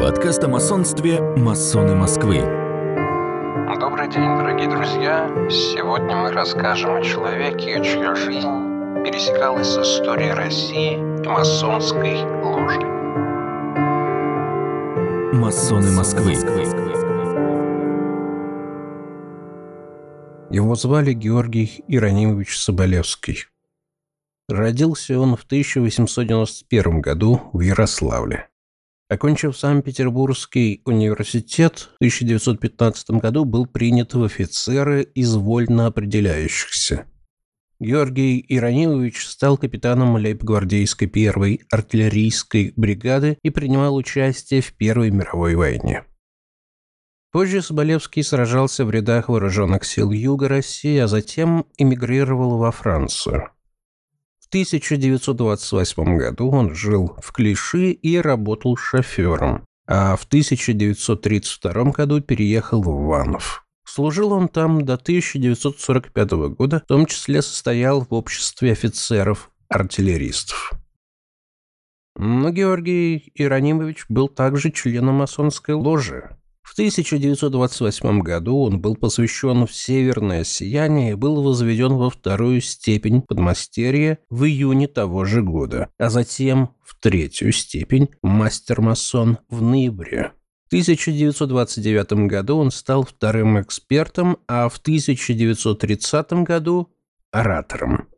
Подкаст о масонстве «Масоны Москвы». Добрый день, дорогие друзья! Сегодня мы расскажем о человеке, чья жизнь пересекалась с историей России и масонской ложи. Масоны Москвы. Его звали Георгий Иронимович Соболевский. Родился он в 1891 году в Ярославле. Окончив Санкт-Петербургский университет, в 1915 году был принят в офицеры из вольно определяющихся. Георгий Иронимович стал капитаном лейб-гвардейской первой артиллерийской бригады и принимал участие в Первой мировой войне. Позже Соболевский сражался в рядах вооруженных сил Юга России, а затем эмигрировал во Францию. В 1928 году он жил в Клиши и работал шофером, а в 1932 году переехал в Иванов. Служил он там до 1945 года, в том числе состоял в обществе офицеров-артиллеристов. Но Георгий Иронимович был также членом масонской ложи, в 1928 году он был посвящен в северное сияние и был возведен во вторую степень подмастерья в июне того же года, а затем в третью степень мастер-масон в ноябре. В 1929 году он стал вторым экспертом, а в 1930 году – оратором.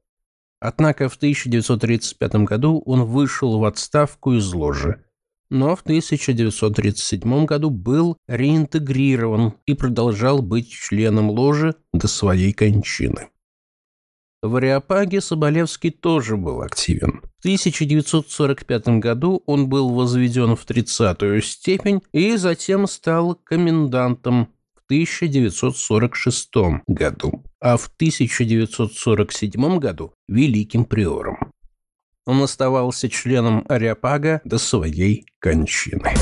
Однако в 1935 году он вышел в отставку из ложи, но в 1937 году был реинтегрирован и продолжал быть членом ложи до своей кончины. В Ариапаге Соболевский тоже был активен. В 1945 году он был возведен в 30-ю степень и затем стал комендантом в 1946 году, а в 1947 году – великим приором он оставался членом Ариапага до своей кончины.